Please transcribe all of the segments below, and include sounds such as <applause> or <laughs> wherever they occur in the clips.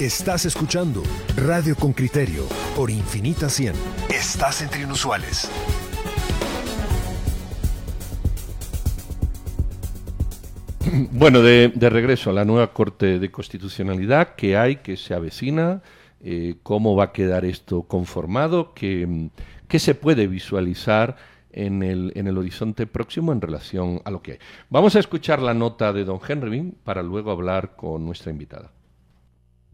Estás escuchando Radio con Criterio por Infinita 100. Estás entre inusuales. Bueno, de, regreso a la nueva Corte de Constitucionalidad, ¿qué hay, que se avecina? Eh, ¿Cómo va a quedar esto conformado? ¿Qué, qué se puede visualizar en el, en el, horizonte próximo en relación a lo que hay? Vamos a escuchar la nota de don Henry para luego hablar con nuestra invitada.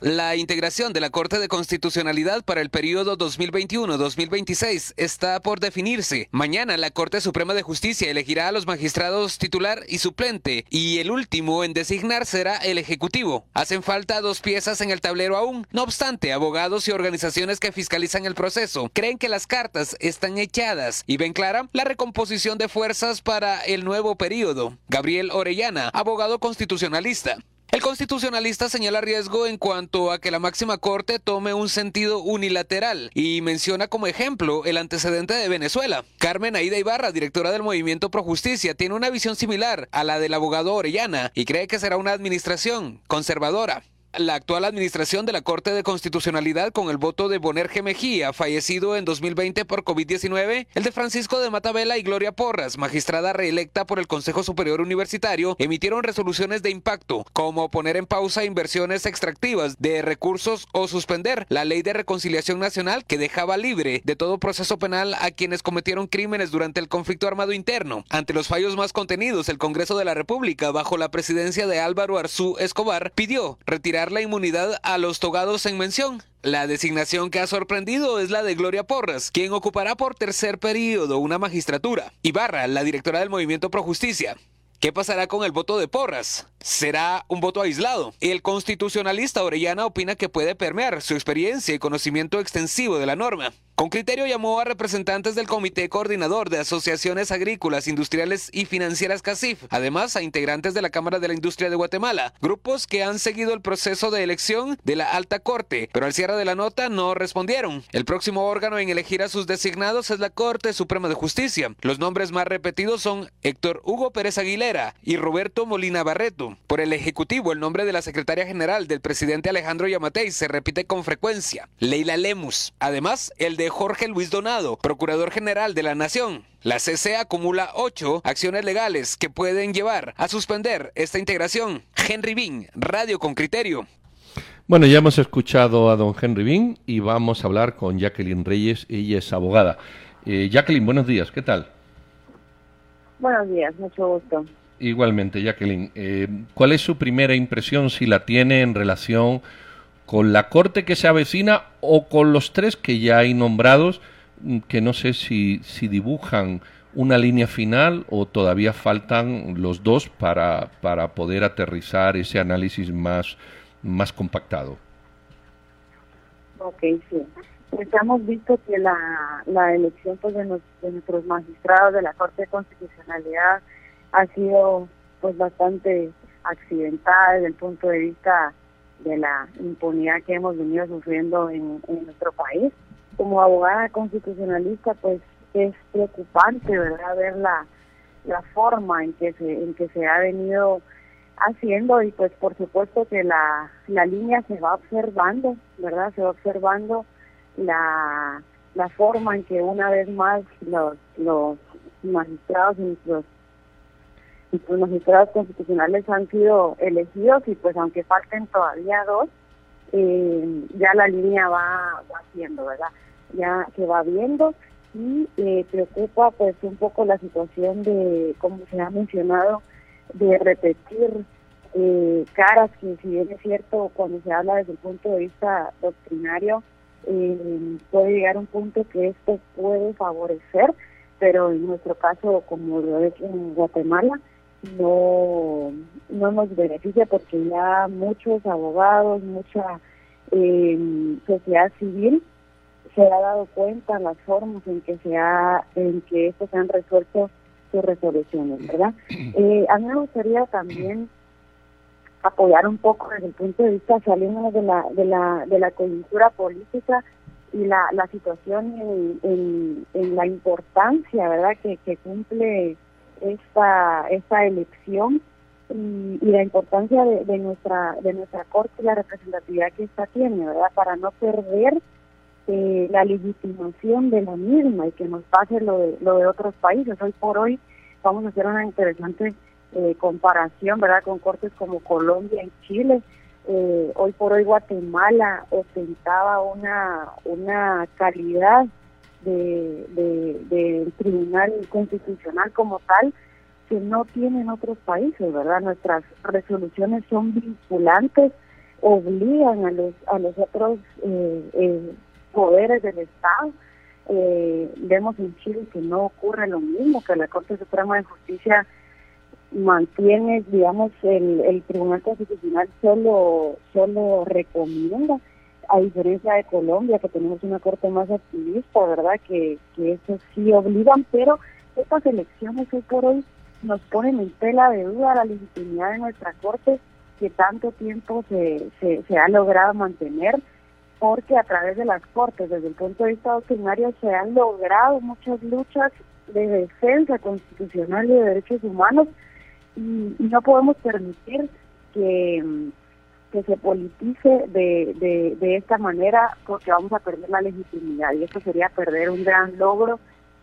La integración de la Corte de Constitucionalidad para el periodo 2021-2026 está por definirse. Mañana la Corte Suprema de Justicia elegirá a los magistrados titular y suplente y el último en designar será el Ejecutivo. Hacen falta dos piezas en el tablero aún. No obstante, abogados y organizaciones que fiscalizan el proceso creen que las cartas están echadas y ven clara la recomposición de fuerzas para el nuevo periodo. Gabriel Orellana, abogado constitucionalista. El constitucionalista señala riesgo en cuanto a que la máxima corte tome un sentido unilateral y menciona como ejemplo el antecedente de Venezuela. Carmen Aida Ibarra, directora del Movimiento Pro Justicia, tiene una visión similar a la del abogado Orellana y cree que será una administración conservadora la actual administración de la Corte de Constitucionalidad con el voto de Boner Mejía, fallecido en 2020 por COVID-19, el de Francisco de Matabela y Gloria Porras, magistrada reelecta por el Consejo Superior Universitario, emitieron resoluciones de impacto, como poner en pausa inversiones extractivas de recursos o suspender la ley de reconciliación nacional que dejaba libre de todo proceso penal a quienes cometieron crímenes durante el conflicto armado interno. Ante los fallos más contenidos, el Congreso de la República, bajo la presidencia de Álvaro Arzú Escobar, pidió retirar la inmunidad a los togados en mención. La designación que ha sorprendido es la de Gloria Porras, quien ocupará por tercer periodo una magistratura. Ibarra, la directora del Movimiento Pro Justicia. ¿Qué pasará con el voto de Porras? ¿Será un voto aislado? El constitucionalista Orellana opina que puede permear su experiencia y conocimiento extensivo de la norma. Con criterio llamó a representantes del Comité Coordinador de Asociaciones Agrícolas, Industriales y Financieras CACIF, además a integrantes de la Cámara de la Industria de Guatemala, grupos que han seguido el proceso de elección de la Alta Corte, pero al cierre de la nota no respondieron. El próximo órgano en elegir a sus designados es la Corte Suprema de Justicia. Los nombres más repetidos son Héctor Hugo Pérez Aguilera y Roberto Molina Barreto. Por el Ejecutivo, el nombre de la secretaria general del presidente Alejandro Yamatei se repite con frecuencia, Leila Lemus. Además, el de Jorge Luis Donado, Procurador General de la Nación. La CC acumula ocho acciones legales que pueden llevar a suspender esta integración. Henry Bean, Radio con Criterio. Bueno, ya hemos escuchado a don Henry Bean y vamos a hablar con Jacqueline Reyes, ella es abogada. Eh, Jacqueline, buenos días, ¿qué tal? Buenos días, mucho gusto. Igualmente, Jacqueline. Eh, ¿Cuál es su primera impresión, si la tiene, en relación con la corte que se avecina o con los tres que ya hay nombrados, mm, que no sé si, si dibujan una línea final o todavía faltan los dos para, para poder aterrizar ese análisis más, más compactado. Ok, sí. Pues hemos visto que la, la elección pues, de, de nuestros magistrados de la Corte de Constitucionalidad ha sido pues bastante accidentada desde el punto de vista de la impunidad que hemos venido sufriendo en, nuestro país. Como abogada constitucionalista, pues es preocupante, ¿verdad?, ver la, la forma en que se en que se ha venido haciendo y pues por supuesto que la, la línea se va observando, ¿verdad? Se va observando la, la forma en que una vez más los, los magistrados y los los magistrados constitucionales han sido elegidos y pues aunque falten todavía dos, eh, ya la línea va, haciendo, ¿verdad? Ya se va viendo y eh, preocupa pues un poco la situación de, como se ha mencionado, de repetir eh, caras que si bien es cierto cuando se habla desde el punto de vista doctrinario, puede llegar a un punto que esto puede favorecer, pero en nuestro caso, como lo es en Guatemala, no, no nos beneficia porque ya muchos abogados, mucha eh, sociedad civil se ha dado cuenta las formas en que se ha, en que estos se han resuelto sus resoluciones, ¿verdad? <clears throat> Eh, a mí me gustaría también apoyar un poco desde el punto de vista saliendo de la de la de la coyuntura política y la, la situación en, en, la importancia, ¿verdad?, que, que cumple esta, esta elección y, la importancia de, nuestra de nuestra corte y la representatividad que esta tiene, ¿verdad? Para no perder eh, la legitimación de la misma y que nos pase lo de, lo de otros países. Hoy por hoy vamos a hacer una interesante eh, comparación, ¿verdad? Con cortes como Colombia y Chile. Eh, hoy por hoy Guatemala ostentaba una, una calidad de, de, de tribunal constitucional como tal que no tienen otros países, ¿verdad? Nuestras resoluciones son vinculantes, obligan a los a los otros eh, eh, poderes del Estado. Eh, vemos en Chile que no ocurre lo mismo, que la Corte Suprema de Justicia mantiene, digamos, el, el Tribunal Constitucional solo solo recomienda, a diferencia de Colombia, que tenemos una corte más activista, ¿verdad? Que, que eso sí obligan, pero estas elecciones hoy por hoy nos ponen en tela de duda la legitimidad de nuestra Corte que tanto tiempo se, se, ha logrado mantener, porque a través de las Cortes, desde el punto de vista doctrinario, se han logrado muchas luchas de defensa constitucional y de derechos humanos y, no podemos permitir que, que se politice de, de, de esta manera porque vamos a perder la legitimidad y eso sería perder un gran logro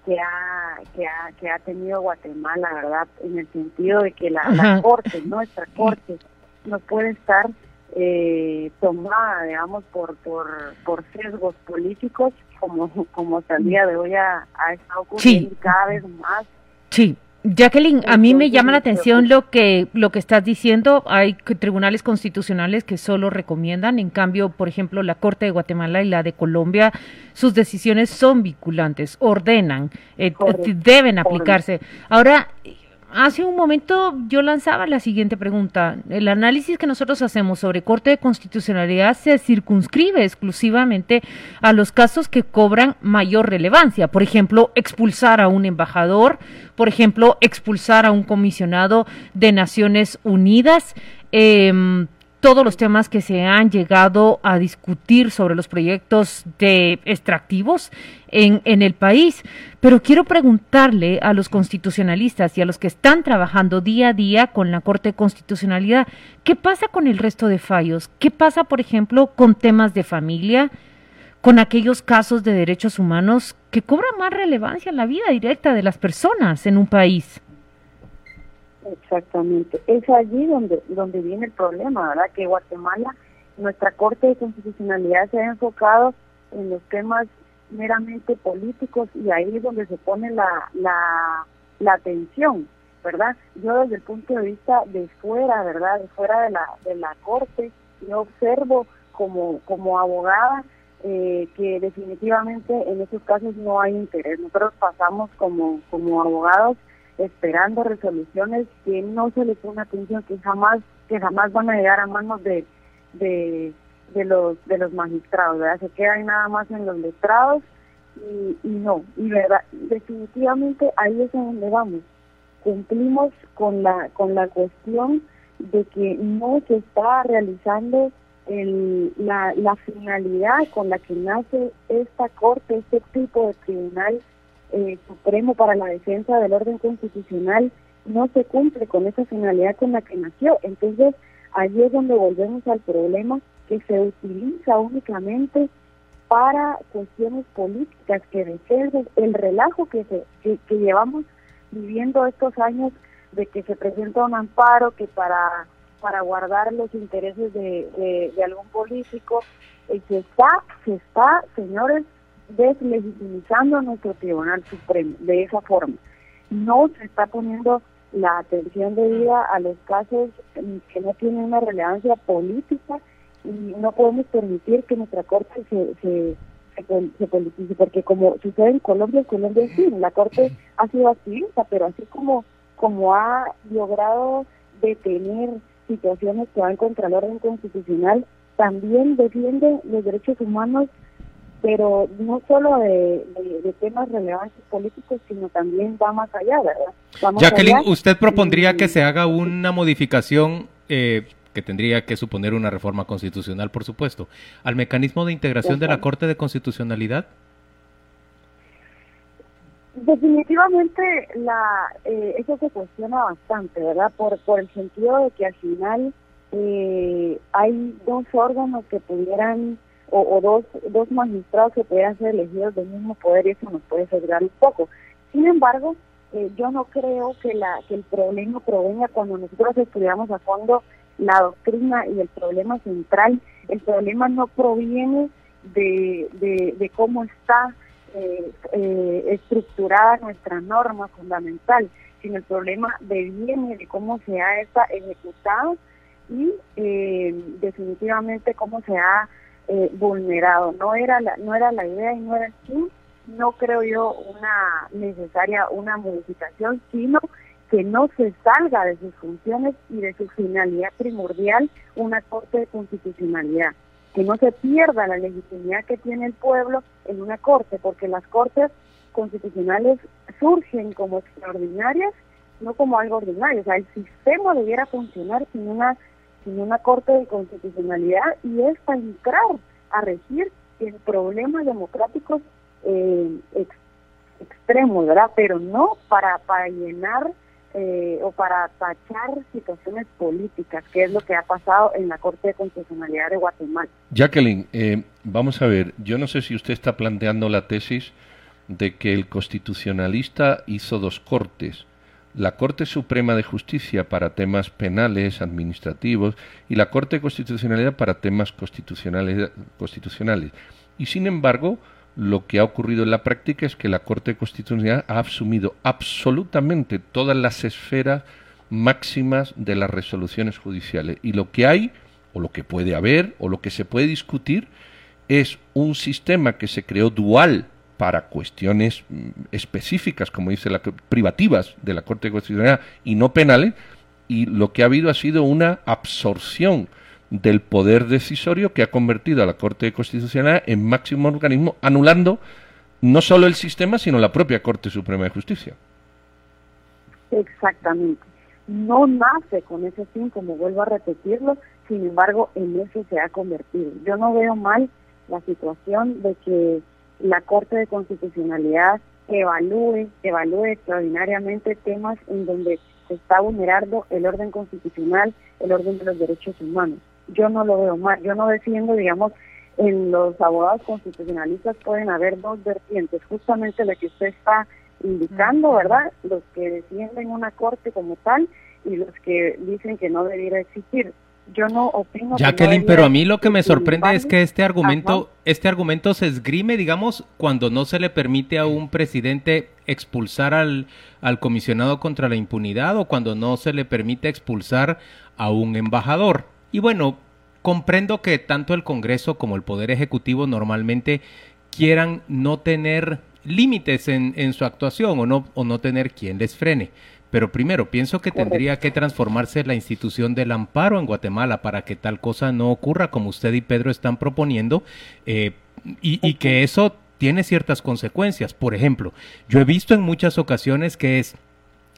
que ha, que ha, que ha tenido Guatemala, ¿verdad? En el sentido de que la, corte, nuestra corte, no puede estar eh, tomada, digamos, por, por, por sesgos políticos, como, como hasta el día de hoy ha, estado ocurriendo cada vez más. Sí. Jacqueline, a mí me llama la atención lo que lo que estás diciendo. Hay tribunales constitucionales que solo recomiendan, en cambio, por ejemplo, la Corte de Guatemala y la de Colombia, sus decisiones son vinculantes, ordenan, eh, deben aplicarse. Ahora, hace un momento yo lanzaba la siguiente pregunta. El análisis que nosotros hacemos sobre Corte de Constitucionalidad se circunscribe exclusivamente a los casos que cobran mayor relevancia. Por ejemplo, expulsar a un embajador, por ejemplo, expulsar a un comisionado de Naciones Unidas. Eh, todos los temas que se han llegado a discutir sobre los proyectos de extractivos en, en el país. Pero quiero preguntarle a los constitucionalistas y a los que están trabajando día a día con la Corte de Constitucionalidad, ¿qué pasa con el resto de fallos? ¿Qué pasa, por ejemplo, con temas de familia? con aquellos casos de derechos humanos que cobran más relevancia en la vida directa de las personas en un país. Exactamente. Es allí donde, donde viene el problema, ¿verdad? Que Guatemala, nuestra Corte de Constitucionalidad se ha enfocado en los temas meramente políticos y ahí es donde se pone la, la, la atención, ¿verdad? Yo desde el punto de vista de fuera, ¿verdad? De fuera de la, de la Corte, yo observo como, como abogada eh, que definitivamente en esos casos no hay interés. Nosotros pasamos como, como abogados esperando resoluciones que no se le pone atención, que jamás que jamás van a llegar a manos de, de, los de los magistrados, ¿verdad? Se quedan nada más en los letrados y, no, y verdad, definitivamente ahí es donde vamos. Cumplimos con la con la cuestión de que no se está realizando el, la, la finalidad con la que nace esta corte, este tipo de tribunal eh, Supremo para la Defensa del Orden Constitucional no se cumple con esa finalidad con la que nació. Entonces, allí es donde volvemos al problema que se utiliza únicamente para cuestiones políticas que defienden el relajo que, se, que, llevamos viviendo estos años de que se presenta un amparo que para para guardar los intereses de, de, algún político y se está se está señores deslegitimizando a nuestro Tribunal Supremo de esa forma. No se está poniendo la atención debida a los casos que no tienen una relevancia política y no podemos permitir que nuestra Corte se, se, se, politice, porque como sucede en Colombia, en Colombia sí, la Corte ha sido activista, pero así como, como ha logrado detener situaciones que van contra el orden constitucional, también defiende los derechos humanos pero no solo de, temas relevantes políticos, sino también va más allá, ¿verdad? Jacqueline, ¿usted propondría que se haga una modificación eh, que tendría que suponer una reforma constitucional, por supuesto, al mecanismo de integración de la Corte de Constitucionalidad? Definitivamente la, eh, eso se cuestiona bastante, ¿verdad? Por, por el sentido de que al final eh, hay dos órganos que pudieran, o, dos, dos magistrados que pudieran ser elegidos del mismo poder y eso nos puede sesgar un poco. Sin embargo, eh, yo no creo que, la, que el problema provenga cuando nosotros estudiamos a fondo la doctrina y el problema central, el problema no proviene de, de, de cómo está eh, eh, estructurada nuestra norma fundamental, sino el problema deviene de cómo se ha esta ejecutado y eh, definitivamente cómo se ha eh, vulnerado. No era la, no era la idea y no era así. No creo yo una necesaria una modificación, sino que no se salga de sus funciones y de su finalidad primordial una corte de constitucionalidad que no se pierda la legitimidad que tiene el pueblo en una corte, porque las cortes constitucionales surgen como extraordinarias, no como algo ordinario. O sea, el sistema debiera funcionar sin una, sin una corte de constitucionalidad y es para entrar a regir en problemas democráticos eh, extremos, ¿verdad? Pero no para, para llenar eh, o para tachar situaciones políticas, que es lo que ha pasado en la Corte de Constitucionalidad de Guatemala. Jacqueline, eh, vamos a ver, yo no sé si usted está planteando la tesis de que el constitucionalista hizo dos cortes, la Corte Suprema de Justicia para temas penales, administrativos, y la Corte de Constitucionalidad para temas constitucionales. constitucionales. Y sin embargo, lo que ha ocurrido en la práctica es que la Corte Constitucional ha asumido absolutamente todas las esferas máximas de las resoluciones judiciales. Y lo que hay, o lo que puede haber, o lo que se puede discutir, es un sistema que se creó dual para cuestiones mm, específicas, como dice la privativas de la Corte Constitucional y no penales, y lo que ha habido ha sido una absorción del poder decisorio que ha convertido a la Corte Constitucional en máximo organismo, anulando no solo el sistema, sino la propia Corte Suprema de Justicia. Exactamente. No nace con ese fin, como vuelvo a repetirlo, sin embargo, en eso se ha convertido. Yo no veo mal la situación de que la Corte de Constitucionalidad evalúe, evalúe extraordinariamente temas en donde se está vulnerando el orden constitucional, el orden de los derechos humanos yo no lo veo mal. Yo no defiendo, digamos, en los abogados constitucionalistas pueden haber dos vertientes, justamente la que usted está indicando, ¿verdad? Los que defienden una corte como tal y los que dicen que no debiera existir. Yo no opino. Jacqueline, pero a mí lo que me sorprende es que este argumento, este argumento se esgrime, digamos, cuando no se le permite a un presidente expulsar al, al comisionado contra la impunidad o cuando no se le permite expulsar a un embajador. Y bueno, comprendo que tanto el Congreso como el Poder Ejecutivo normalmente quieran no tener límites en, en, su actuación o no, o no tener quien les frene. Pero primero, pienso que tendría que transformarse la institución del amparo en Guatemala para que tal cosa no ocurra como usted y Pedro están proponiendo eh, y, y que eso tiene ciertas consecuencias. Por ejemplo, yo he visto en muchas ocasiones que es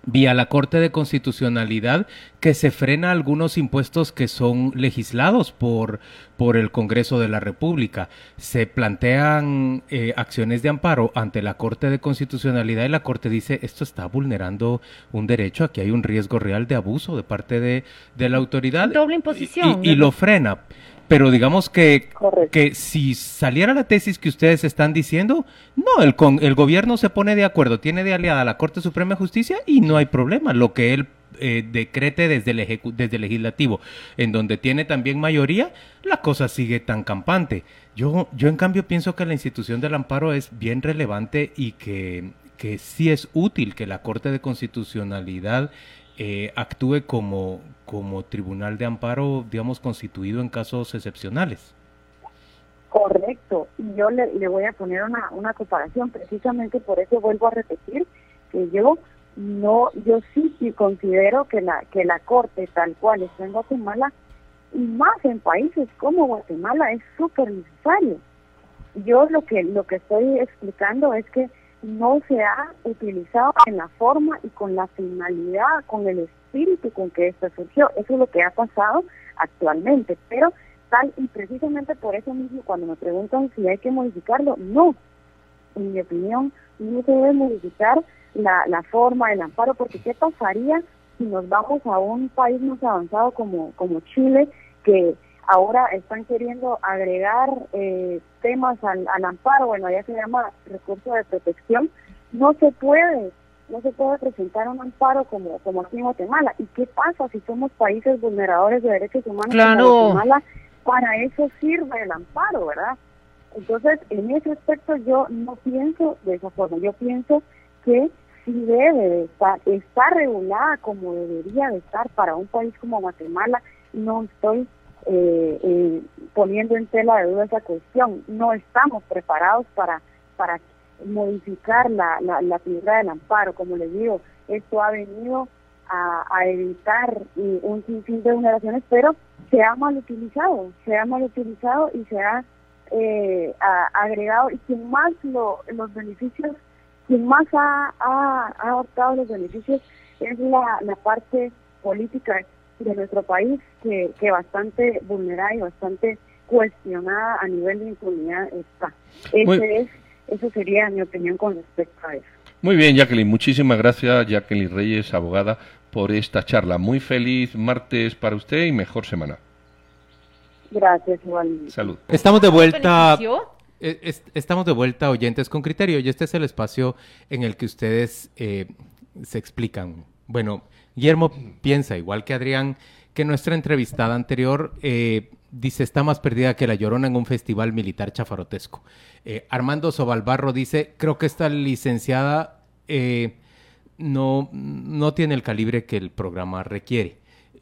vía la Corte de Constitucionalidad que se frena algunos impuestos que son legislados por, por el Congreso de la República. Se plantean eh, acciones de amparo ante la Corte de Constitucionalidad y la Corte dice esto está vulnerando un derecho, aquí hay un riesgo real de abuso de parte de, de la autoridad. Doble imposición. y lo frena. Pero digamos que, que si saliera la tesis que ustedes están diciendo, no, el, con, el gobierno se pone de acuerdo, tiene de aliada a la Corte Suprema de Justicia y no hay problema. Lo que él eh, decrete desde el, desde el legislativo, en donde tiene también mayoría, la cosa sigue tan campante. Yo, yo en cambio pienso que la institución del amparo es bien relevante y que, que sí es útil que la Corte de Constitucionalidad eh, actúe como, como tribunal de amparo, digamos, constituido en casos excepcionales. Correcto, y yo le, voy a poner una, una comparación, precisamente por eso vuelvo a repetir que yo no, yo sí, sí considero que la, que la corte tal cual está en Guatemala, y más en países como Guatemala, es súper necesario. Yo lo que, lo que estoy explicando es que no se ha utilizado en la forma y con la finalidad, con el espíritu con que esto surgió. Eso es lo que ha pasado actualmente, pero tal y precisamente por eso mismo cuando me preguntan si hay que modificarlo, no, en mi opinión no se debe modificar la, la forma del amparo, porque ¿qué pasaría si nos vamos a un país más avanzado como, como Chile, que ahora están queriendo agregar eh, temas al, al amparo, bueno, ya se llama recurso de protección, no se puede no se puede presentar un amparo como, como aquí en Guatemala. ¿Y qué pasa si somos países vulneradores de derechos humanos claro. como Guatemala? Para eso sirve el amparo, ¿verdad? Entonces, en ese aspecto yo no pienso de esa forma. Yo pienso que sí debe de estar, está regulada como debería de estar para un país como Guatemala. No estoy eh, eh, poniendo en tela de duda esa cuestión. No estamos preparados para, para modificar la, la, la figura del amparo. Como les digo, esto ha venido a, a evitar eh, un sinfín de vulneraciones, pero se ha mal utilizado, se ha mal utilizado y se ha eh, agregado y quien más lo, los beneficios, quien más ha, ha, ha adoptado los beneficios es la, la parte política de nuestro país que, que bastante vulnerada y bastante cuestionada a nivel de impunidad está. Ese es eso sería mi opinión con respecto a eso. Muy bien, Jacqueline. Muchísimas gracias, Jacqueline Reyes, abogada, por esta charla. Muy feliz martes para usted y mejor semana. Gracias, igualmente. Salud. Estamos de vuelta. Eh, estamos de vuelta, oyentes con criterio, y este es el espacio en el que ustedes eh, se explican. Bueno, Guillermo piensa, igual que Adrián, que nuestra entrevistada anterior eh, dice está más perdida que la llorona en un festival militar chafarotesco. Eh, Armando Sobalbarro dice, creo que esta licenciada eh, no, no tiene el calibre que el programa requiere.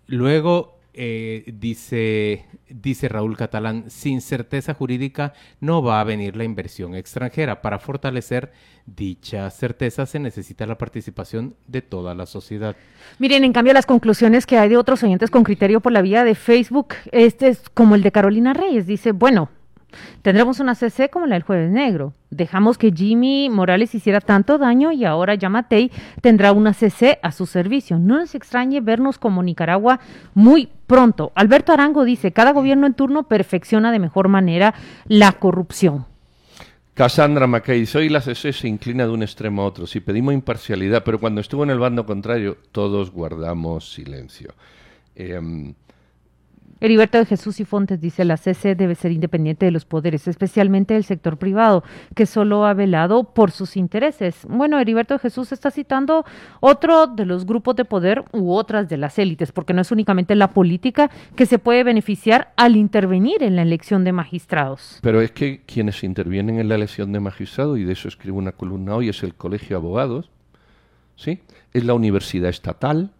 Luego eh, dice, dice Raúl Catalán, sin certeza jurídica no va a venir la inversión extranjera. Para fortalecer dicha certeza se necesita la participación de toda la sociedad. Miren, en cambio, las conclusiones que hay de otros oyentes con criterio por la vía de Facebook, este es como el de Carolina Reyes, dice, bueno, Tendremos una CC como la del Jueves Negro. Dejamos que Jimmy Morales hiciera tanto daño y ahora Yamatei tendrá una CC a su servicio. No nos extrañe vernos como Nicaragua muy pronto. Alberto Arango dice, cada gobierno en turno perfecciona de mejor manera la corrupción. Cassandra McKay, hoy la CC se inclina de un extremo a otro. Si pedimos imparcialidad, pero cuando estuvo en el bando contrario, todos guardamos silencio. Eh, Heriberto de Jesús y Fontes dice la CC debe ser independiente de los poderes, especialmente del sector privado, que solo ha velado por sus intereses. Bueno, Heriberto de Jesús está citando otro de los grupos de poder u otras de las élites, porque no es únicamente la política que se puede beneficiar al intervenir en la elección de magistrados. Pero es que quienes intervienen en la elección de magistrados, y de eso escribo una columna hoy, es el Colegio de Abogados, ¿sí? Es la Universidad Estatal,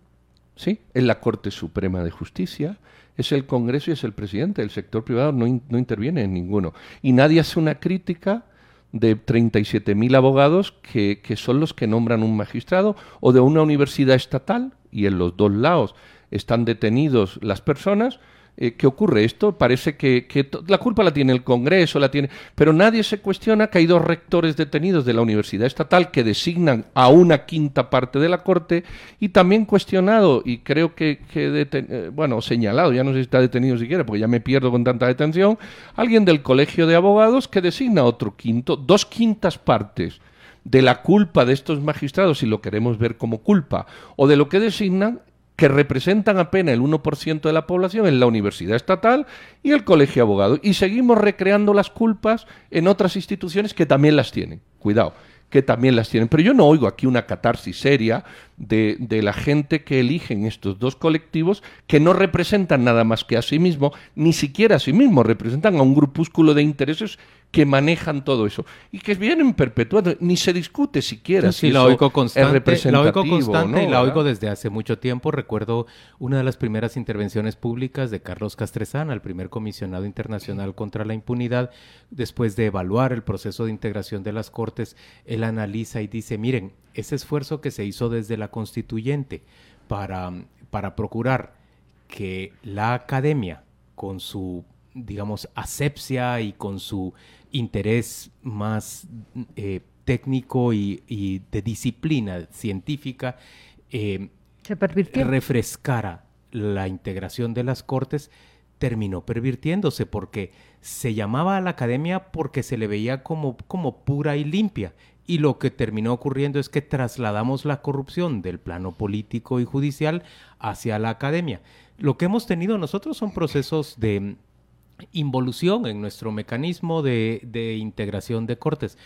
¿sí? Es la Corte Suprema de Justicia, es el Congreso y es el presidente. El sector privado no, no interviene en ninguno. Y nadie hace una crítica de 37.000 abogados que, que son los que nombran un magistrado o de una universidad estatal y en los dos lados están detenidos las personas eh, ¿qué ocurre? Esto parece que, la culpa la tiene el Congreso, la tiene, pero nadie se cuestiona que hay dos rectores detenidos de la Universidad Estatal que designan a una quinta parte de la Corte y también cuestionado y creo que, eh, bueno, señalado, ya no sé si está detenido siquiera porque ya me pierdo con tanta detención, alguien del Colegio de Abogados que designa otro quinto, dos quintas partes de la culpa de estos magistrados, si lo queremos ver como culpa, o de lo que designan que representan apenas el 1% de la población en la universidad estatal y el colegio de abogados. Y seguimos recreando las culpas en otras instituciones que también las tienen. Cuidado que también las tienen. Pero yo no oigo aquí una catarsis seria de, de, la gente que eligen estos dos colectivos que no representan nada más que a sí mismo, ni siquiera a sí mismo, representan a un grupúsculo de intereses que manejan todo eso. Y que vienen perpetuando, ni se discute siquiera sí, si la oigo constante, la oigo constante y la oigo desde hace mucho tiempo. Recuerdo una de las primeras intervenciones públicas de Carlos Castresana, el primer comisionado internacional contra la impunidad, después de evaluar el proceso de integración de las Cortes, él analiza y dice, miren, ese esfuerzo que se hizo desde la constituyente para, para procurar que la academia, con su digamos, asepsia y con su interés más eh, técnico y, de disciplina científica, eh, Se refrescara la integración de las cortes terminó pervirtiéndose porque se llamaba a la academia porque se le veía como, como pura y limpia. Y lo que terminó ocurriendo es que trasladamos la corrupción del plano político y judicial hacia la academia. Lo que hemos tenido nosotros son procesos de involución en nuestro mecanismo de, de integración de cortes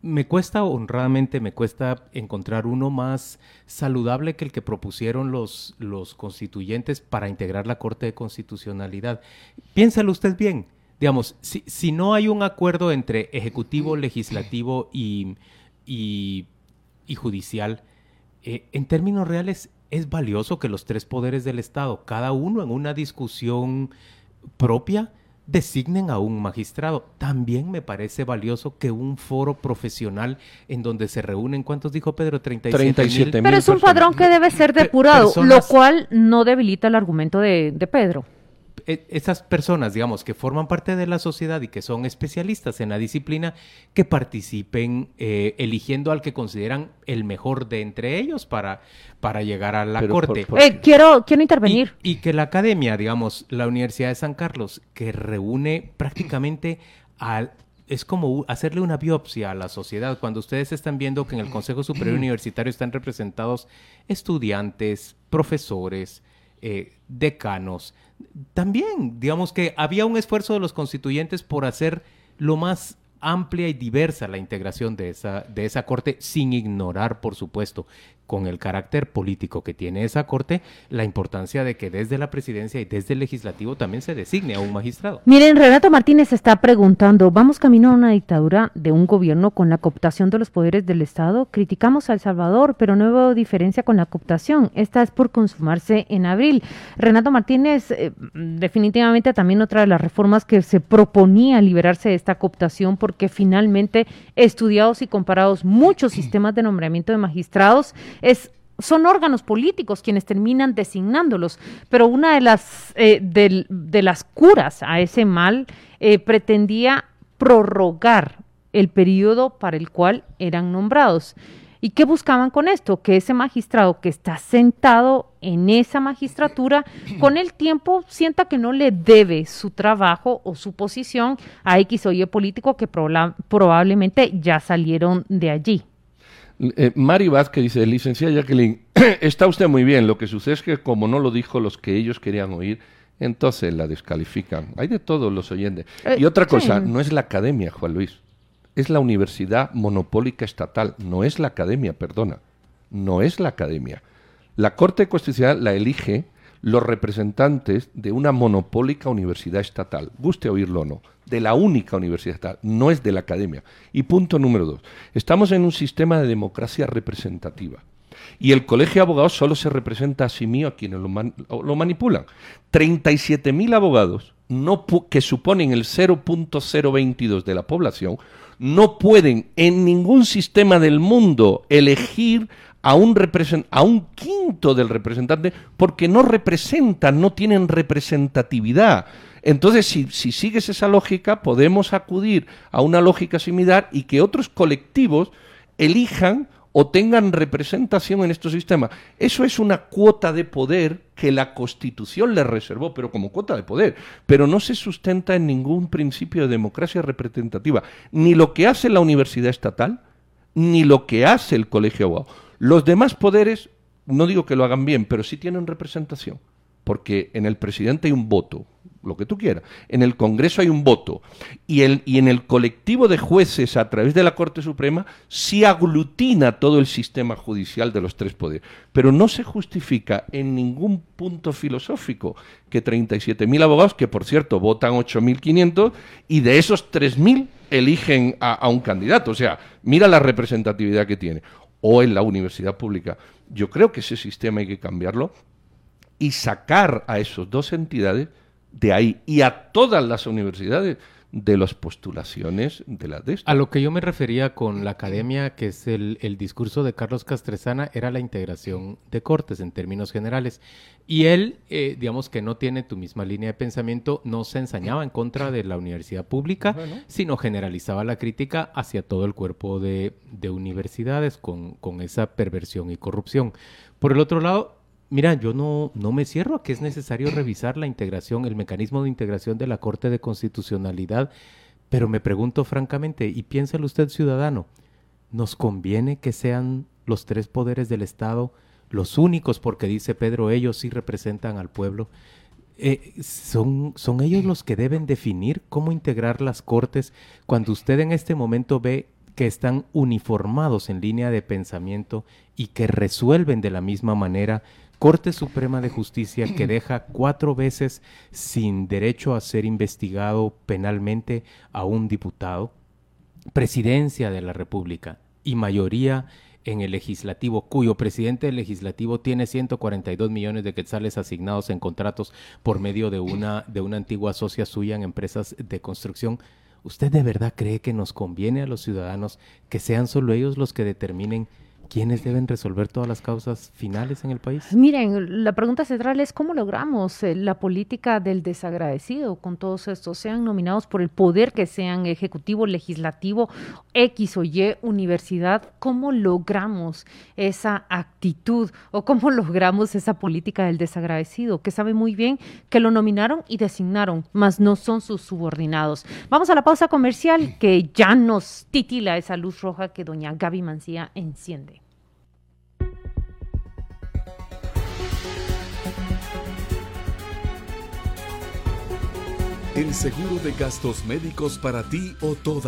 me cuesta, honradamente, me cuesta encontrar uno más saludable que el que propusieron los, los constituyentes para integrar la Corte de Constitucionalidad. Piénsalo usted bien. Digamos, si, si no hay un acuerdo entre ejecutivo, legislativo y, y, judicial, eh, en términos reales es valioso que los tres poderes del Estado, cada uno en una discusión propia, designen a un magistrado. También me parece valioso que un foro profesional en donde se reúnen, ¿cuántos dijo Pedro? 37, mil. Pero es un padrón que debe ser depurado, lo cual no debilita el argumento de, de Pedro. E, esas personas, digamos, que forman parte de la sociedad y que son especialistas en la disciplina, que participen eh, eligiendo al que consideran el mejor de entre ellos para, para llegar a la corte. Eh, quiero, quiero intervenir. Y, que la academia, digamos, la Universidad de San Carlos, que reúne prácticamente al, es como hacerle una biopsia a la sociedad. Cuando ustedes están viendo que en el Consejo Superior Universitario están representados estudiantes, profesores, eh, decanos, también, digamos que había un esfuerzo de los constituyentes por hacer lo más amplia y diversa la integración de esa, de esa corte, sin ignorar, por supuesto, con el carácter político que tiene esa Corte, la importancia de que desde la presidencia y desde el legislativo también se designe a un magistrado. Miren, Renato Martínez está preguntando, ¿vamos camino a una dictadura de un gobierno con la cooptación de los poderes del Estado? Criticamos a El Salvador, pero no veo diferencia con la cooptación. Esta es por consumarse en abril. Renato Martínez, eh, definitivamente también otra de las reformas que se proponía liberarse de esta cooptación porque finalmente estudiados y comparados muchos sistemas de nombramiento de magistrados, es son órganos políticos quienes terminan designándolos, pero una de las, eh, de, las curas a ese mal eh, pretendía prorrogar el periodo para el cual eran nombrados. ¿Y qué buscaban con esto? Que ese magistrado que está sentado en esa magistratura, con el tiempo sienta que no le debe su trabajo o su posición a X o Y político que probablemente ya salieron de allí. Eh, Mari Vázquez dice, licenciada Jacqueline, <clears throat> está usted muy bien, lo que sucede es que como no lo dijo los que ellos querían oír, entonces la descalifican. Hay de todos los oyentes. Eh, y otra cosa, no es la academia, Juan Luis, es la universidad monopólica estatal, no es la academia, perdona, no es la academia. La Corte Constitucional la elige los representantes de una monopólica universidad estatal, guste oírlo o no, de la única universidad estatal, no es de la academia. Y punto número dos, estamos en un sistema de democracia representativa. Y el colegio de abogados solo se representa a sí mismo a quienes lo, lo manipulan. 37.000 abogados, que suponen el 0.022 de la población, no pueden en ningún sistema del mundo elegir a un, a un quinto del representante porque no representan, no tienen representatividad. Entonces, si, si, sigues esa lógica, podemos acudir a una lógica similar y que otros colectivos elijan o tengan representación en estos sistemas. Eso es una cuota de poder que la Constitución le reservó, pero como cuota de poder, pero no se sustenta en ningún principio de democracia representativa, ni lo que hace la Universidad Estatal, ni lo que hace el Colegio Abogado. Los demás poderes, no digo que lo hagan bien, pero sí tienen representación, porque en el presidente hay un voto, lo que tú quieras, en el Congreso hay un voto, y, el, y en el colectivo de jueces a través de la Corte Suprema sí aglutina todo el sistema judicial de los tres poderes. Pero no se justifica en ningún punto filosófico que 37.000 abogados, que por cierto votan 8.500, y de esos 3.000 eligen a, a un candidato. O sea, mira la representatividad que tiene o en la universidad pública. Yo creo que ese sistema hay que cambiarlo y sacar a esas dos entidades de ahí y a todas las universidades de las postulaciones de la de A lo que yo me refería con la academia, que es el, el, discurso de Carlos Castresana, era la integración de cortes en términos generales. Y él, eh, digamos que no tiene tu misma línea de pensamiento, no se ensañaba en contra de la universidad pública, sino generalizaba la crítica hacia todo el cuerpo de, de universidades con, con esa perversión y corrupción. Por el otro lado, Mira, yo no, no me cierro a que es necesario revisar la integración, el mecanismo de integración de la Corte de Constitucionalidad, pero me pregunto francamente, y piénselo usted ciudadano, ¿nos conviene que sean los tres poderes del Estado los únicos, porque dice Pedro, ellos sí representan al pueblo? Eh, son, son ellos los que deben definir cómo integrar las cortes cuando usted en este momento ve que están uniformados en línea de pensamiento y que resuelven de la misma manera. Corte Suprema de Justicia que deja cuatro veces sin derecho a ser investigado penalmente a un diputado, Presidencia de la República y mayoría en el legislativo, cuyo presidente del legislativo tiene 142 millones de quetzales asignados en contratos por medio de una, de una antigua socia suya en empresas de construcción. ¿Usted de verdad cree que nos conviene a los ciudadanos que sean solo ellos los que determinen ¿Quiénes deben resolver todas las causas finales en el país? Miren, la pregunta central es cómo logramos eh, la política del desagradecido con todos estos, sean nominados por el poder que sean ejecutivo, legislativo, X o Y universidad, ¿cómo logramos esa actitud o cómo <laughs> logramos esa política del desagradecido, que sabe muy bien que lo nominaron y designaron, mas no son sus subordinados? Vamos a la pausa comercial que ya nos titila esa luz roja que doña Gaby Mancía enciende. El seguro de gastos médicos para ti o toda